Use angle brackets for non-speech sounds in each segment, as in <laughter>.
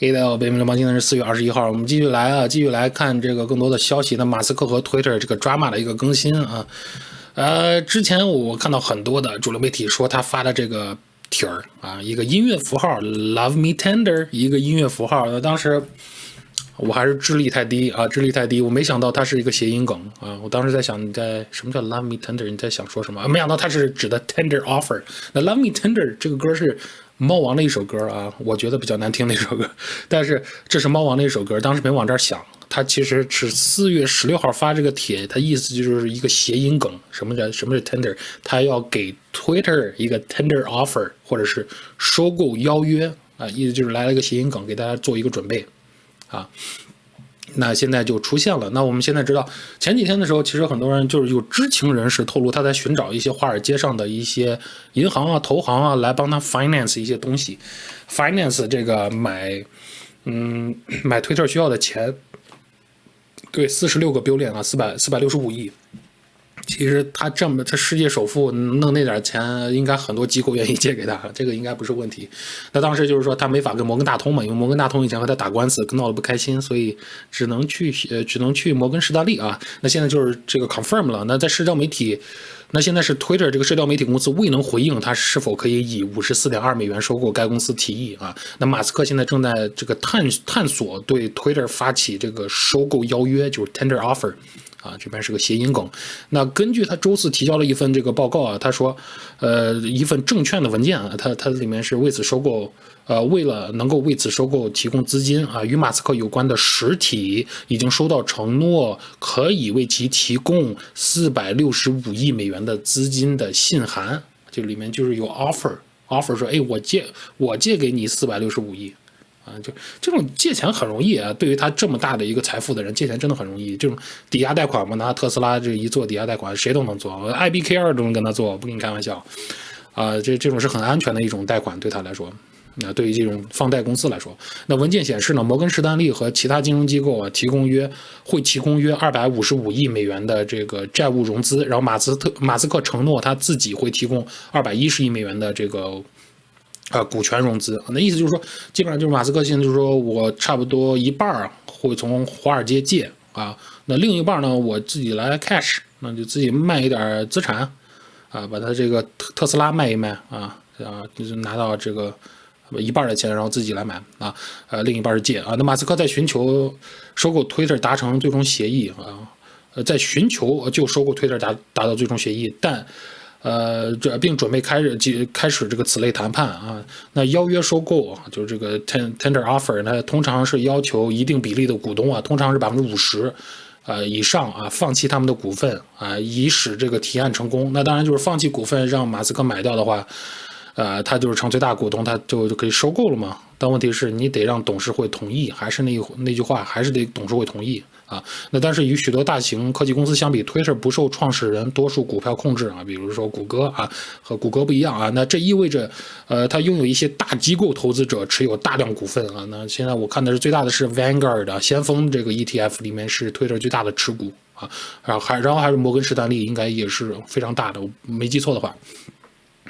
大家好，北美联邦今天是四月二十一号，我们继续来啊，继续来看这个更多的消息。那马斯克和 Twitter 这个 drama 的一个更新啊，呃，之前我看到很多的主流媒体说他发的这个帖儿啊，一个音乐符号 Love Me Tender，一个音乐符号，那当时我还是智力太低啊，智力太低，我没想到它是一个谐音梗啊，我当时在想你在什么叫 Love Me Tender，你在想说什么？没想到它是指的 Tender Offer。那 Love Me Tender 这个歌是。猫王的一首歌啊，我觉得比较难听的一首歌，<laughs> 但是这是猫王的一首歌，当时没往这儿想，他其实是四月十六号发这个帖，他意思就是一个谐音梗，什么叫什么是 tender，他要给 Twitter 一个 tender offer，或者是收购邀约啊，意思就是来了一个谐音梗，给大家做一个准备啊。那现在就出现了。那我们现在知道，前几天的时候，其实很多人就是有知情人士透露，他在寻找一些华尔街上的一些银行啊、投行啊，来帮他 finance 一些东西，finance 这个买，嗯，买推特需要的钱。对，四十六个 billion 啊，四百四百六十五亿。其实他这么，他世界首富弄那点钱，应该很多机构愿意借给他，<laughs> 这个应该不是问题。那当时就是说他没法跟摩根大通嘛，因为摩根大通以前和他打官司，闹得不开心，所以只能去呃，只能去摩根士丹利啊。那现在就是这个 confirm 了。那在社交媒体，那现在是 Twitter 这个社交媒体公司未能回应他是否可以以五十四点二美元收购该公司提议啊。那马斯克现在正在这个探探索对 Twitter 发起这个收购邀约，就是 tender offer。啊，这边是个谐音梗。那根据他周四提交了一份这个报告啊，他说，呃，一份证券的文件啊，他他里面是为此收购，呃，为了能够为此收购提供资金啊，与马斯克有关的实体已经收到承诺，可以为其提供四百六十五亿美元的资金的信函，就里面就是有 offer，offer 说，哎，我借我借给你四百六十五亿。啊，就这种借钱很容易啊，对于他这么大的一个财富的人，借钱真的很容易。这种抵押贷款嘛，拿特斯拉这一做抵押贷款，谁都能做，I B K 二都能跟他做，不跟你开玩笑。啊，这这种是很安全的一种贷款，对他来说，那对于这种放贷公司来说，那文件显示呢，摩根士丹利和其他金融机构啊，提供约会提供约二百五十五亿美元的这个债务融资，然后马斯特马斯克承诺他自己会提供二百一十亿美元的这个。啊，股权融资，那意思就是说，基本上就是马斯克现在就是说我差不多一半儿会从华尔街借啊，那另一半呢，我自己来 cash，那就自己卖一点资产，啊，把他这个特特斯拉卖一卖啊，啊，就是拿到这个一半的钱，然后自己来买啊，呃，另一半是借啊。那马斯克在寻求收购 Twitter 达成最终协议啊，呃，在寻求就收购 Twitter 达达到最终协议，但。呃，这并准备开始即开始这个此类谈判啊。那邀约收购啊，就是这个 tender offer，那通常是要求一定比例的股东啊，通常是百分之五十，呃以上啊，放弃他们的股份啊，以使这个提案成功。那当然就是放弃股份让马斯克买掉的话，呃，他就是成最大股东，他就就可以收购了嘛。但问题是你得让董事会同意，还是那那句话，还是得董事会同意。啊，那但是与许多大型科技公司相比，Twitter 不受创始人多数股票控制啊，比如说谷歌啊，和谷歌不一样啊，那这意味着，呃，它拥有一些大机构投资者持有大量股份啊。那现在我看的是最大的是 Vanguard 先锋这个 ETF 里面是 Twitter 最大的持股啊，然后还然后还是摩根士丹利应该也是非常大的，我没记错的话，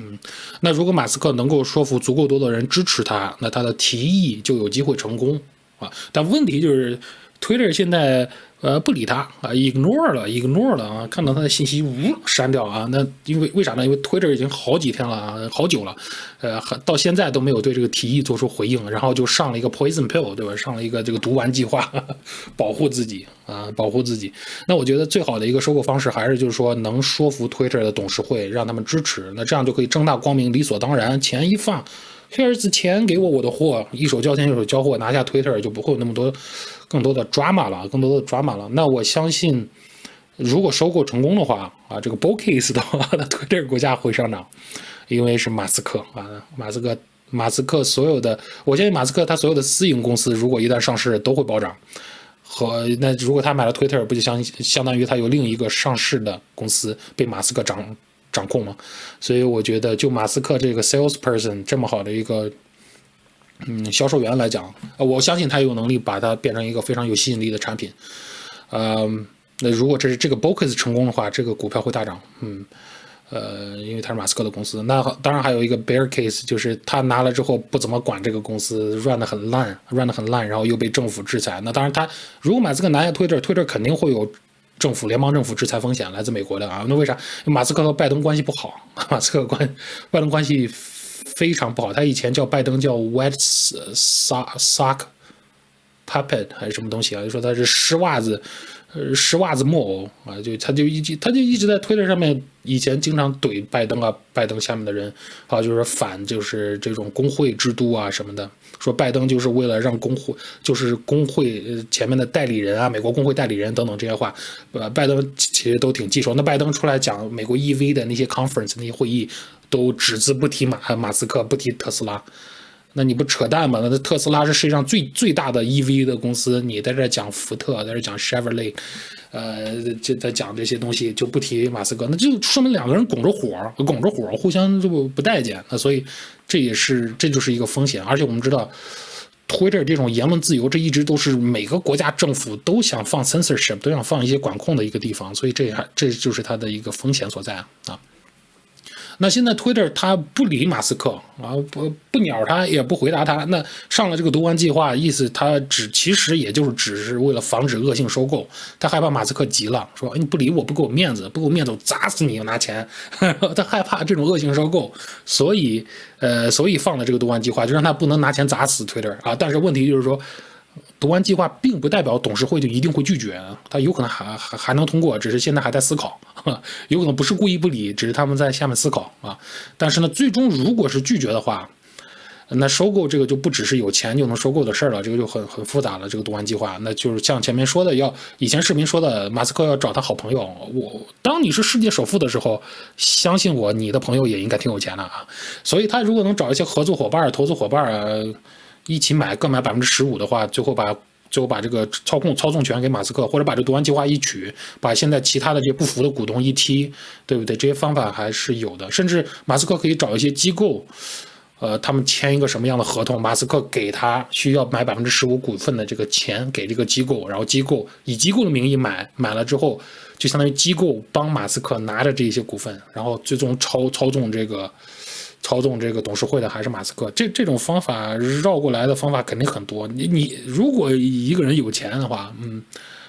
嗯，那如果马斯克能够说服足够多的人支持他，那他的提议就有机会成功啊。但问题就是。Twitter 现在呃不理他啊，ignore 了，ignore 了啊，看到他的信息呜删掉啊，那因为为啥呢？因为 Twitter 已经好几天了啊，好久了，呃，到现在都没有对这个提议做出回应，然后就上了一个 poison pill，对吧？上了一个这个毒丸计划，<laughs> 保护自己啊，保护自己。那我觉得最好的一个收购方式还是就是说能说服 Twitter 的董事会让他们支持，那这样就可以正大光明、理所当然，钱一放。菲尔兹钱给我我的货，一手交钱一手交货，拿下 Twitter 就不会有那么多更多的 drama 了，更多的 drama 了。那我相信，如果收购成功的话啊，这个 bull case 的话，那 Twitter 股价会上涨，因为是马斯克啊，马斯克，马斯克所有的，我相信马斯克他所有的私营公司，如果一旦上市都会暴涨。和那如果他买了 Twitter，不就相相当于他有另一个上市的公司被马斯克涨？掌控嘛，所以我觉得就马斯克这个 salesperson 这么好的一个嗯销售员来讲，我相信他有能力把它变成一个非常有吸引力的产品。嗯，那如果这是这个 b o c u s 成功的话，这个股票会大涨。嗯，呃，因为他是马斯克的公司。那当然还有一个 bear case，就是他拿了之后不怎么管这个公司，run 的很烂，run 的很烂，然后又被政府制裁。那当然他如果马斯克拿下 Twitter，Twitter 肯定会有政府联邦政府制裁风险，来自美国的啊。那为啥？马斯克和拜登关系不好，<laughs> 马斯克关拜登关系非常不好。他以前叫拜登叫 wet sock sock puppet 还是什么东西啊？就说他是湿袜子。呃，湿袜子木偶啊，就他就一直他就一直在推特上面，以前经常怼拜登啊，拜登下面的人，啊就是反就是这种工会制度啊什么的，说拜登就是为了让工会就是工会前面的代理人啊，美国工会代理人等等这些话，呃，拜登其实都挺棘手。那拜登出来讲美国 EV 的那些 conference 那些会议，都只字不提马马斯克，不提特斯拉。那你不扯淡吗？那特斯拉是世界上最最大的 EV 的公司，你在这讲福特，在这讲 Chevrolet，呃，就在讲这些东西，就不提马斯克，那就说明两个人拱着火，拱着火，互相就不待见。那所以这也是这就是一个风险。而且我们知道，Twitter 这种言论自由，这一直都是每个国家政府都想放 censorship，都想放一些管控的一个地方。所以这还这就是它的一个风险所在啊。那现在 Twitter 他不理马斯克啊，不不鸟他，也不回答他。那上了这个毒丸计划，意思他只其实也就是只是为了防止恶性收购。他害怕马斯克急了，说你不理我不给我面子，不给我面子我砸死你，拿钱。<laughs> 他害怕这种恶性收购，所以呃，所以放了这个毒丸计划，就让他不能拿钱砸死 Twitter 啊。但是问题就是说。读完计划并不代表董事会就一定会拒绝，他有可能还还还能通过，只是现在还在思考，有可能不是故意不理，只是他们在下面思考啊。但是呢，最终如果是拒绝的话，那收购这个就不只是有钱就能收购的事儿了，这个就很很复杂了。这个读完计划，那就是像前面说的，要以前视频说的，马斯克要找他好朋友。我当你是世界首富的时候，相信我，你的朋友也应该挺有钱的啊。所以他如果能找一些合作伙伴、投资伙伴啊。一起买各买百分之十五的话，最后把最后把这个操控操纵权给马斯克，或者把这读完计划一取，把现在其他的这些不服的股东一踢，对不对？这些方法还是有的。甚至马斯克可以找一些机构，呃，他们签一个什么样的合同？马斯克给他需要买百分之十五股份的这个钱给这个机构，然后机构以机构的名义买，买了之后就相当于机构帮马斯克拿着这些股份，然后最终操操纵这个。操纵这个董事会的还是马斯克，这这种方法绕过来的方法肯定很多。你你如果一个人有钱的话，嗯，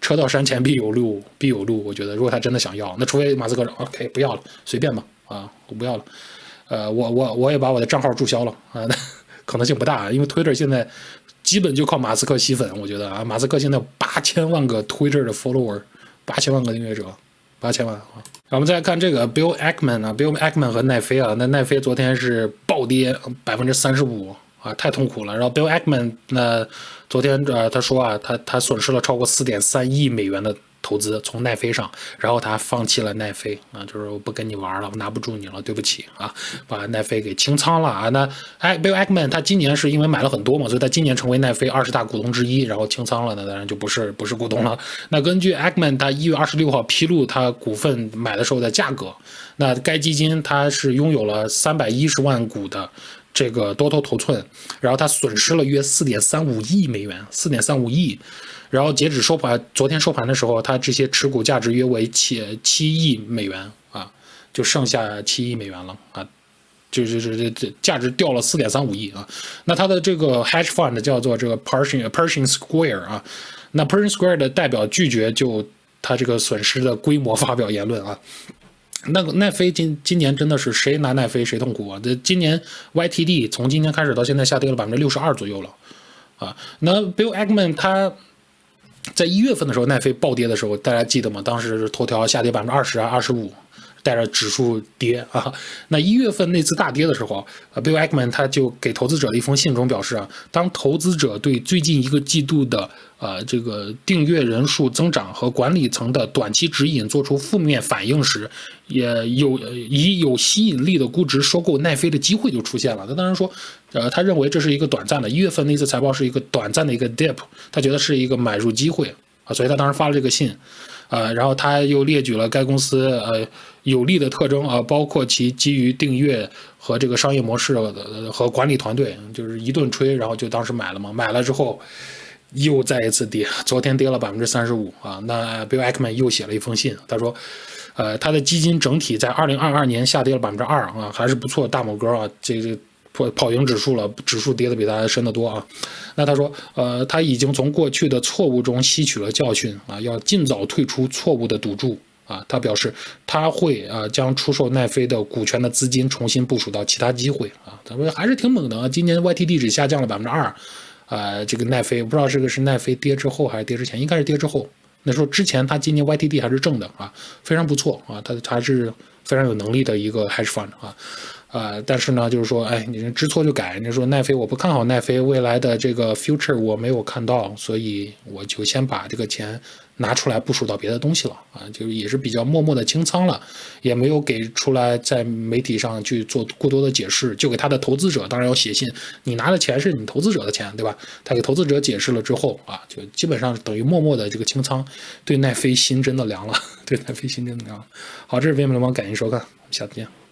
车到山前必有路，必有路。我觉得如果他真的想要，那除非马斯克说 OK 不要了，随便吧，啊，我不要了，呃，我我我也把我的账号注销了啊，那 <laughs> 可能性不大，因为 Twitter 现在基本就靠马斯克吸粉。我觉得啊，马斯克现在八千万个 Twitter 的 follower，八千万个订阅者，八千万啊。然后我们再来看这个 Bill Ackman 啊，Bill Ackman 和奈飞啊，那奈飞昨天是暴跌百分之三十五啊，太痛苦了。然后 Bill Ackman 那昨天呃他说啊，他他损失了超过四点三亿美元的。投资从奈飞上，然后他放弃了奈飞啊，就是我不跟你玩了，我拿不住你了，对不起啊，把奈飞给清仓了啊。那哎，Bill Ackman 他今年是因为买了很多嘛，所以他今年成为奈飞二十大股东之一，然后清仓了，那当然就不是不是股东了。那根据 Ackman 他一月二十六号披露他股份买的时候的价格，那该基金它是拥有了三百一十万股的这个多头头寸，然后他损失了约四点三五亿美元，四点三五亿。然后截止收盘，昨天收盘的时候，它这些持股价值约为七七亿美元啊，就剩下七亿美元了啊，就是这这这价值掉了四点三五亿啊。那它的这个 hedge fund 叫做这个 Pershing Pershing Square 啊，那 Pershing Square 的代表拒绝就它这个损失的规模发表言论啊。那个奈飞今今年真的是谁拿奈飞谁痛苦啊？这今年 YTD 从今年开始到现在下跌了百分之六十二左右了啊。那 Bill Ackman 他。在一月份的时候，奈飞暴跌的时候，大家记得吗？当时头条下跌百分之二十啊，二十五，带着指数跌啊。那一月份那次大跌的时候，呃，Bill Ackman 他就给投资者的一封信中表示啊，当投资者对最近一个季度的呃这个订阅人数增长和管理层的短期指引做出负面反应时，也有以有吸引力的估值收购奈飞的机会就出现了。他当然说。呃，他认为这是一个短暂的，一月份那次财报是一个短暂的一个 dip，他觉得是一个买入机会啊，所以他当时发了这个信，呃，然后他又列举了该公司呃有利的特征啊，包括其基于订阅和这个商业模式呃和管理团队，就是一顿吹，然后就当时买了嘛，买了之后又再一次跌，昨天跌了百分之三十五啊。那 Bill Ackman 又写了一封信，他说，呃，他的基金整体在二零二二年下跌了百分之二啊，还是不错，大拇哥啊，这个跑跑赢指数了，指数跌的比他深得多啊。那他说，呃，他已经从过去的错误中吸取了教训啊，要尽早退出错误的赌注啊。他表示他会啊将出售奈飞的股权的资金重新部署到其他机会啊。他说还是挺猛的啊，今年 YTD 只下降了百分之二。啊，这个奈飞，不知道这个是奈飞跌之后还是跌之前，应该是跌之后。那时候之前他今年 YTD 还是正的啊，非常不错啊，他还是非常有能力的一个 hedge fund 啊。啊，但是呢，就是说，哎，你知错就改。你说奈飞，我不看好奈飞未来的这个 future，我没有看到，所以我就先把这个钱拿出来部署到别的东西了啊，就是也是比较默默的清仓了，也没有给出来在媒体上去做过多的解释，就给他的投资者，当然要写信，你拿的钱是你投资者的钱，对吧？他给投资者解释了之后啊，就基本上等于默默的这个清仓，对奈飞心真的凉了，<laughs> 对奈飞心真的凉了。好，这是 VM 流氓，感谢收看，下次见。